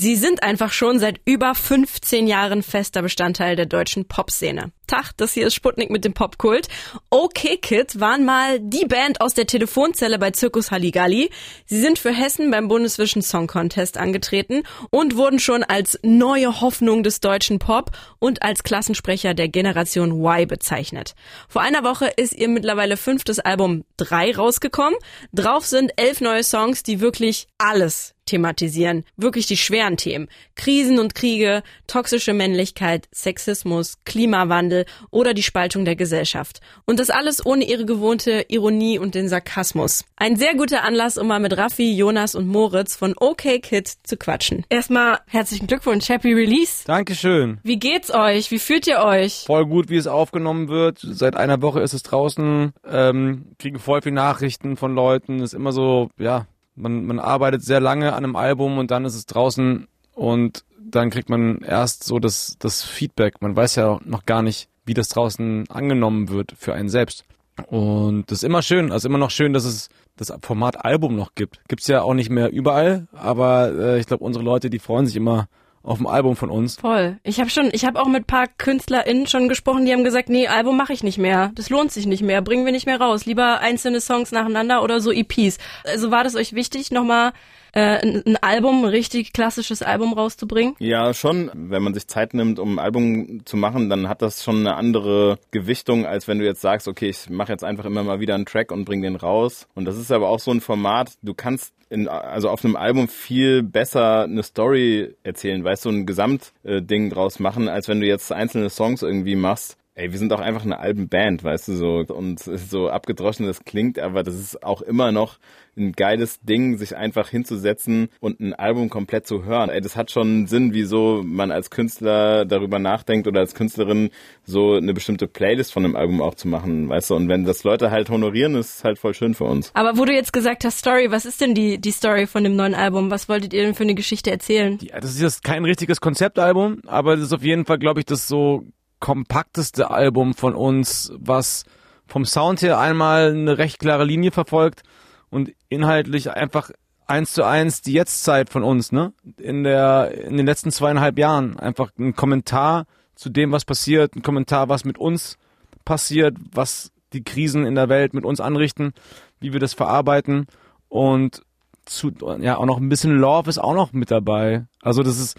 Sie sind einfach schon seit über 15 Jahren fester Bestandteil der deutschen Popszene. Tag, das hier ist Sputnik mit dem Popkult. OK Kid waren mal die Band aus der Telefonzelle bei Zirkus Halligalli. Sie sind für Hessen beim Bundeswischen Song Contest angetreten und wurden schon als neue Hoffnung des deutschen Pop und als Klassensprecher der Generation Y bezeichnet. Vor einer Woche ist ihr mittlerweile fünftes Album 3 rausgekommen. Drauf sind elf neue Songs, die wirklich alles thematisieren. Wirklich die schweren Themen. Krisen und Kriege, toxische Männlichkeit, Sexismus, Klimawandel oder die Spaltung der Gesellschaft. Und das alles ohne ihre gewohnte Ironie und den Sarkasmus. Ein sehr guter Anlass, um mal mit Raffi, Jonas und Moritz von OK Kid zu quatschen. Erstmal herzlichen Glückwunsch, Happy Release. Dankeschön. Wie geht's euch? Wie fühlt ihr euch? Voll gut, wie es aufgenommen wird. Seit einer Woche ist es draußen. Ähm, kriege voll viele Nachrichten von Leuten. Ist immer so, ja, man, man arbeitet sehr lange an einem Album und dann ist es draußen und dann kriegt man erst so das, das Feedback. Man weiß ja noch gar nicht, wie das draußen angenommen wird für einen selbst. Und das ist immer schön, also immer noch schön, dass es das Format Album noch gibt. Gibt's ja auch nicht mehr überall, aber äh, ich glaube, unsere Leute, die freuen sich immer auf dem Album von uns. Voll. Ich habe schon, ich habe auch mit paar KünstlerInnen schon gesprochen, die haben gesagt, nee, Album mache ich nicht mehr. Das lohnt sich nicht mehr, bringen wir nicht mehr raus. Lieber einzelne Songs nacheinander oder so EPs. Also war das euch wichtig, nochmal äh, ein, Album, ein richtig klassisches Album rauszubringen? Ja, schon. Wenn man sich Zeit nimmt, um ein Album zu machen, dann hat das schon eine andere Gewichtung, als wenn du jetzt sagst, okay, ich mache jetzt einfach immer mal wieder einen Track und bring den raus. Und das ist aber auch so ein Format, du kannst in, also auf einem Album viel besser eine Story erzählen, weißt du, ein Gesamtding draus machen, als wenn du jetzt einzelne Songs irgendwie machst. Ey, wir sind auch einfach eine Albenband, weißt du, so, und so abgedroschen das klingt, aber das ist auch immer noch ein geiles Ding, sich einfach hinzusetzen und ein Album komplett zu hören. Ey, das hat schon Sinn, wieso man als Künstler darüber nachdenkt oder als Künstlerin so eine bestimmte Playlist von einem Album auch zu machen, weißt du, und wenn das Leute halt honorieren, ist es halt voll schön für uns. Aber wo du jetzt gesagt hast, Story, was ist denn die, die Story von dem neuen Album? Was wolltet ihr denn für eine Geschichte erzählen? Ja, das ist jetzt kein richtiges Konzeptalbum, aber das ist auf jeden Fall, glaube ich, das so kompakteste Album von uns, was vom Sound her einmal eine recht klare Linie verfolgt und inhaltlich einfach eins zu eins die Jetztzeit von uns, ne? In der, in den letzten zweieinhalb Jahren. Einfach ein Kommentar zu dem, was passiert, ein Kommentar, was mit uns passiert, was die Krisen in der Welt mit uns anrichten, wie wir das verarbeiten und zu, ja, auch noch ein bisschen Love ist auch noch mit dabei. Also das ist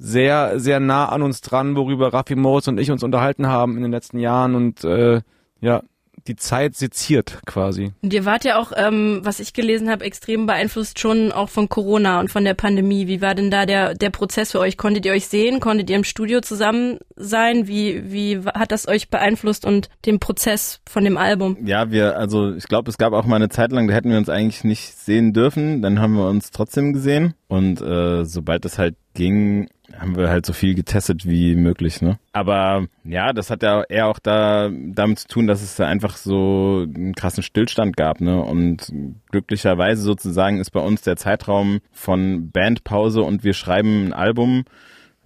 sehr, sehr nah an uns dran, worüber Raffi Moritz und ich uns unterhalten haben in den letzten Jahren und äh, ja, die Zeit seziert quasi. Und ihr wart ja auch, ähm, was ich gelesen habe, extrem beeinflusst schon auch von Corona und von der Pandemie. Wie war denn da der, der Prozess für euch? Konntet ihr euch sehen? Konntet ihr im Studio zusammen sein? Wie, wie hat das euch beeinflusst und den Prozess von dem Album? Ja, wir, also ich glaube, es gab auch mal eine Zeit lang, da hätten wir uns eigentlich nicht sehen dürfen. Dann haben wir uns trotzdem gesehen. Und äh, sobald es halt ging, haben wir halt so viel getestet wie möglich, ne? Aber ja, das hat ja eher auch da damit zu tun, dass es da einfach so einen krassen Stillstand gab, ne? Und glücklicherweise sozusagen ist bei uns der Zeitraum von Bandpause und wir schreiben ein Album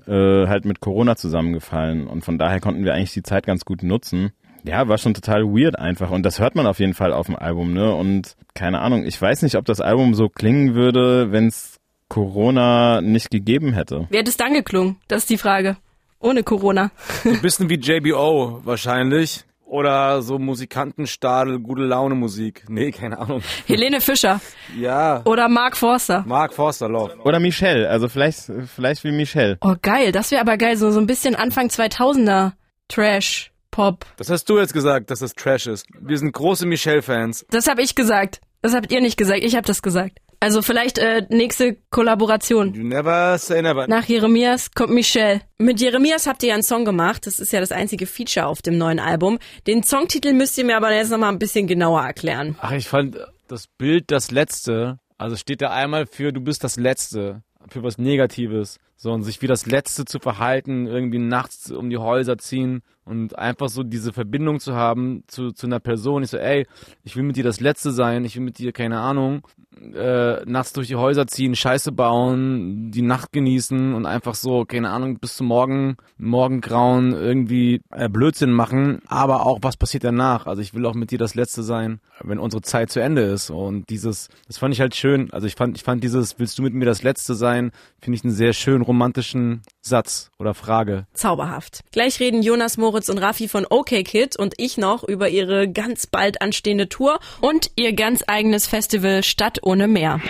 äh, halt mit Corona zusammengefallen. Und von daher konnten wir eigentlich die Zeit ganz gut nutzen. Ja, war schon total weird einfach. Und das hört man auf jeden Fall auf dem Album, ne? Und keine Ahnung, ich weiß nicht, ob das Album so klingen würde, wenn es Corona nicht gegeben hätte. Wie hätte es dann geklungen? Das ist die Frage. Ohne Corona. Ein bisschen wie JBO wahrscheinlich. Oder so Musikantenstadel, gute Laune Musik. Nee, keine Ahnung. Helene Fischer. Ja. Oder Mark Forster. Mark Forster, Love. Oder Michelle, also vielleicht, vielleicht wie Michelle. Oh geil, das wäre aber geil. So, so ein bisschen Anfang 2000er Trash. Pop. Das hast du jetzt gesagt, dass das Trash ist. Wir sind große Michelle-Fans. Das habe ich gesagt. Das habt ihr nicht gesagt. Ich habe das gesagt. Also vielleicht äh, nächste Kollaboration. You never say never. Nach Jeremias kommt Michelle. Mit Jeremias habt ihr ja einen Song gemacht. Das ist ja das einzige Feature auf dem neuen Album. Den Songtitel müsst ihr mir aber jetzt nochmal ein bisschen genauer erklären. Ach, ich fand das Bild das Letzte. Also steht da einmal für du bist das Letzte. Für was Negatives. So, und sich wie das Letzte zu verhalten, irgendwie nachts um die Häuser ziehen und einfach so diese Verbindung zu haben zu, zu einer Person. Ich so, ey, ich will mit dir das Letzte sein, ich will mit dir, keine Ahnung, äh, nachts durch die Häuser ziehen, Scheiße bauen, die Nacht genießen und einfach so, keine Ahnung, bis zum Morgen, Morgengrauen irgendwie äh, Blödsinn machen, aber auch, was passiert danach? Also ich will auch mit dir das Letzte sein, wenn unsere Zeit zu Ende ist und dieses, das fand ich halt schön, also ich fand, ich fand dieses, willst du mit mir das Letzte sein, finde ich einen sehr schön romantischen Satz oder Frage. Zauberhaft. Gleich reden Jonas Moritz und Raffi von OK Kid und ich noch über ihre ganz bald anstehende Tour und ihr ganz eigenes Festival Stadt ohne Meer.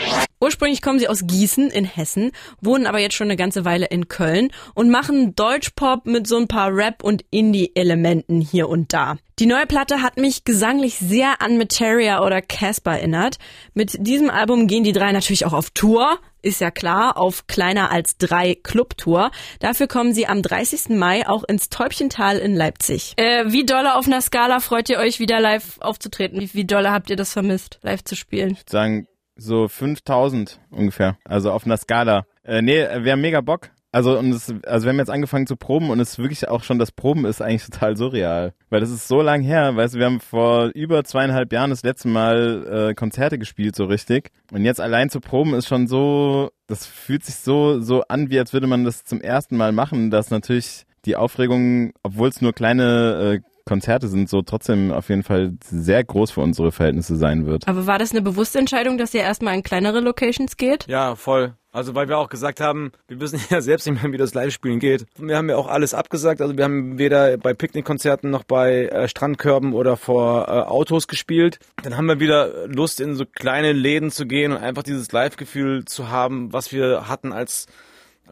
Ursprünglich kommen sie aus Gießen in Hessen, wohnen aber jetzt schon eine ganze Weile in Köln und machen Deutschpop mit so ein paar Rap- und Indie-Elementen hier und da. Die neue Platte hat mich gesanglich sehr an Materia oder Casper erinnert. Mit diesem Album gehen die drei natürlich auch auf Tour, ist ja klar, auf kleiner als drei Clubtour. Dafür kommen sie am 30. Mai auch ins Täubchental in Leipzig. Äh, wie dolle auf einer Skala freut ihr euch wieder live aufzutreten? Wie, wie dolle habt ihr das vermisst, live zu spielen? Ich würde sagen, so 5000 ungefähr. Also auf einer Skala. Äh, nee, wir haben mega Bock. Also, und es, also wir haben jetzt angefangen zu proben und es ist wirklich auch schon das Proben ist eigentlich total surreal. Weil das ist so lang her, weißt du, wir haben vor über zweieinhalb Jahren das letzte Mal äh, Konzerte gespielt, so richtig. Und jetzt allein zu proben ist schon so, das fühlt sich so, so an, wie als würde man das zum ersten Mal machen, dass natürlich die Aufregung, obwohl es nur kleine äh, Konzerte sind, so trotzdem auf jeden Fall sehr groß für unsere Verhältnisse sein wird. Aber war das eine bewusste Entscheidung, dass ihr erstmal in kleinere Locations geht? Ja, voll. Also weil wir auch gesagt haben, wir wissen ja selbst nicht mehr, wie das Live-Spielen geht. Wir haben ja auch alles abgesagt. Also wir haben weder bei Picknickkonzerten noch bei äh, Strandkörben oder vor äh, Autos gespielt. Dann haben wir wieder Lust, in so kleine Läden zu gehen und einfach dieses Live-Gefühl zu haben, was wir hatten als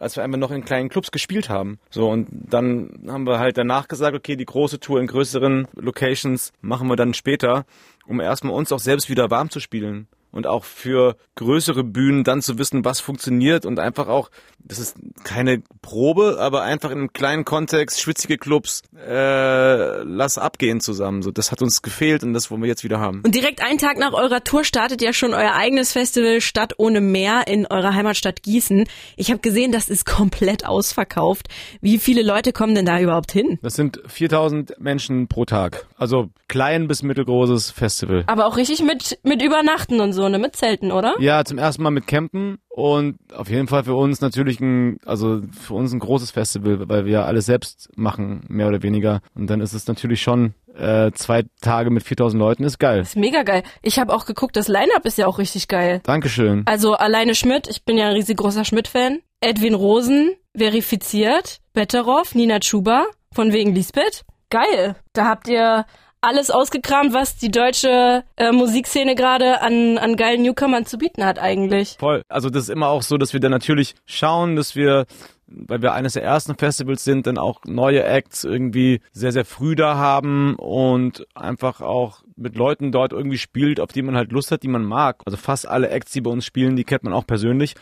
als wir einfach noch in kleinen Clubs gespielt haben. So, und dann haben wir halt danach gesagt, okay, die große Tour in größeren Locations machen wir dann später, um erstmal uns auch selbst wieder warm zu spielen und auch für größere Bühnen dann zu wissen, was funktioniert und einfach auch, das ist keine Probe, aber einfach in einem kleinen Kontext, schwitzige Clubs, äh, lass abgehen zusammen. So, das hat uns gefehlt und das wollen wir jetzt wieder haben. Und direkt einen Tag nach eurer Tour startet ja schon euer eigenes Festival Stadt ohne Meer in eurer Heimatstadt Gießen. Ich habe gesehen, das ist komplett ausverkauft. Wie viele Leute kommen denn da überhaupt hin? Das sind 4000 Menschen pro Tag. Also klein bis mittelgroßes Festival. Aber auch richtig mit, mit Übernachten und so, ne? Mit Zelten, oder? Ja, zum ersten Mal mit Campen und auf jeden Fall für uns natürlich ein, also für uns ein großes Festival, weil wir alles selbst machen, mehr oder weniger. Und dann ist es natürlich schon äh, zwei Tage mit 4000 Leuten ist geil. Ist mega geil. Ich habe auch geguckt, das Line-Up ist ja auch richtig geil. Dankeschön. Also alleine Schmidt, ich bin ja ein riesengroßer Schmidt-Fan. Edwin Rosen, verifiziert. Betteroff, Nina Chuba, von wegen Lisbeth. Geil. Da habt ihr alles ausgekramt, was die deutsche äh, Musikszene gerade an, an geilen Newcomern zu bieten hat eigentlich. Voll. Also das ist immer auch so, dass wir dann natürlich schauen, dass wir weil wir eines der ersten Festivals sind, dann auch neue Acts irgendwie sehr, sehr früh da haben und einfach auch mit Leuten dort irgendwie spielt, auf die man halt Lust hat, die man mag. Also fast alle Acts, die bei uns spielen, die kennt man auch persönlich.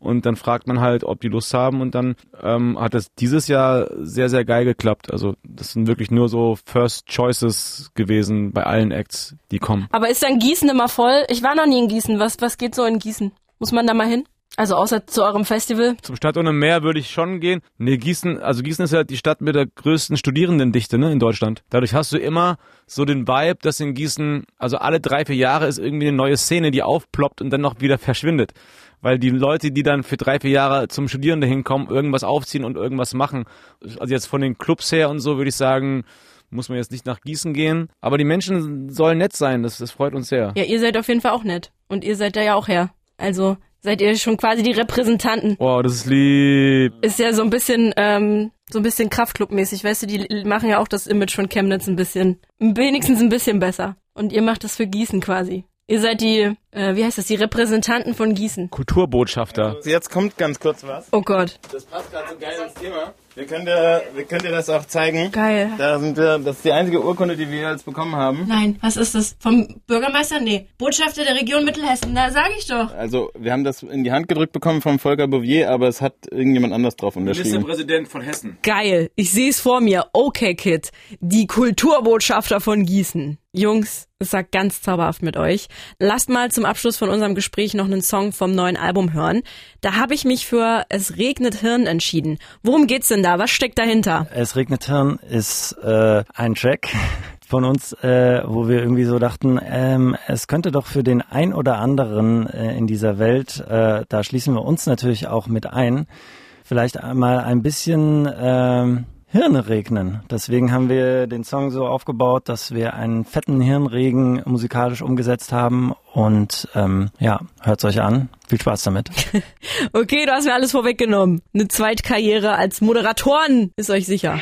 Und dann fragt man halt, ob die Lust haben und dann ähm, hat das dieses Jahr sehr, sehr geil geklappt. Also das sind wirklich nur so First Choices gewesen bei allen Acts, die kommen. Aber ist dann Gießen immer voll? Ich war noch nie in Gießen. Was, was geht so in Gießen? Muss man da mal hin? Also außer zu eurem Festival? Zum Stadt ohne Meer würde ich schon gehen. Nee, Gießen, also Gießen ist ja die Stadt mit der größten Studierendendichte ne, in Deutschland. Dadurch hast du immer so den Vibe, dass in Gießen, also alle drei, vier Jahre ist irgendwie eine neue Szene, die aufploppt und dann noch wieder verschwindet. Weil die Leute, die dann für drei, vier Jahre zum Studieren hinkommen, irgendwas aufziehen und irgendwas machen. Also jetzt von den Clubs her und so würde ich sagen, muss man jetzt nicht nach Gießen gehen. Aber die Menschen sollen nett sein, das, das freut uns sehr. Ja, ihr seid auf jeden Fall auch nett. Und ihr seid da ja auch her. Also seid ihr schon quasi die Repräsentanten. Wow, das ist lieb. Ist ja so ein bisschen, ähm, so ein bisschen Kraftclub-mäßig, weißt du, die machen ja auch das Image von Chemnitz ein bisschen, wenigstens ein bisschen besser. Und ihr macht das für Gießen quasi. Ihr seid die, äh, wie heißt das, die Repräsentanten von Gießen. Kulturbotschafter. Also jetzt kommt ganz kurz was. Oh Gott. Das passt gerade so geil ins Thema. Wir können dir, wir können dir das auch zeigen. Geil. Da sind wir, das ist die einzige Urkunde, die wir jetzt bekommen haben. Nein, was ist das? Vom Bürgermeister? Nee. Botschafter der Region Mittelhessen, da sag ich doch. Also, wir haben das in die Hand gedrückt bekommen vom Volker Bouvier, aber es hat irgendjemand anders drauf unterschrieben. Ministerpräsident von Hessen. Geil. Ich sehe es vor mir. Okay, Kid. Die Kulturbotschafter von Gießen. Jungs, es sagt ganz zauberhaft mit euch. Lasst mal zum Abschluss von unserem Gespräch noch einen Song vom neuen Album hören. Da habe ich mich für Es regnet Hirn entschieden. Worum geht's denn da? Was steckt dahinter? Es regnet Hirn ist äh, ein Track von uns, äh, wo wir irgendwie so dachten, ähm, es könnte doch für den ein oder anderen äh, in dieser Welt, äh, da schließen wir uns natürlich auch mit ein, vielleicht einmal ein bisschen ähm, Hirne regnen. Deswegen haben wir den Song so aufgebaut, dass wir einen fetten Hirnregen musikalisch umgesetzt haben. Und ähm, ja, hört's euch an. Viel Spaß damit. okay, du hast mir alles vorweggenommen. Eine Zweitkarriere als Moderatoren ist euch sicher.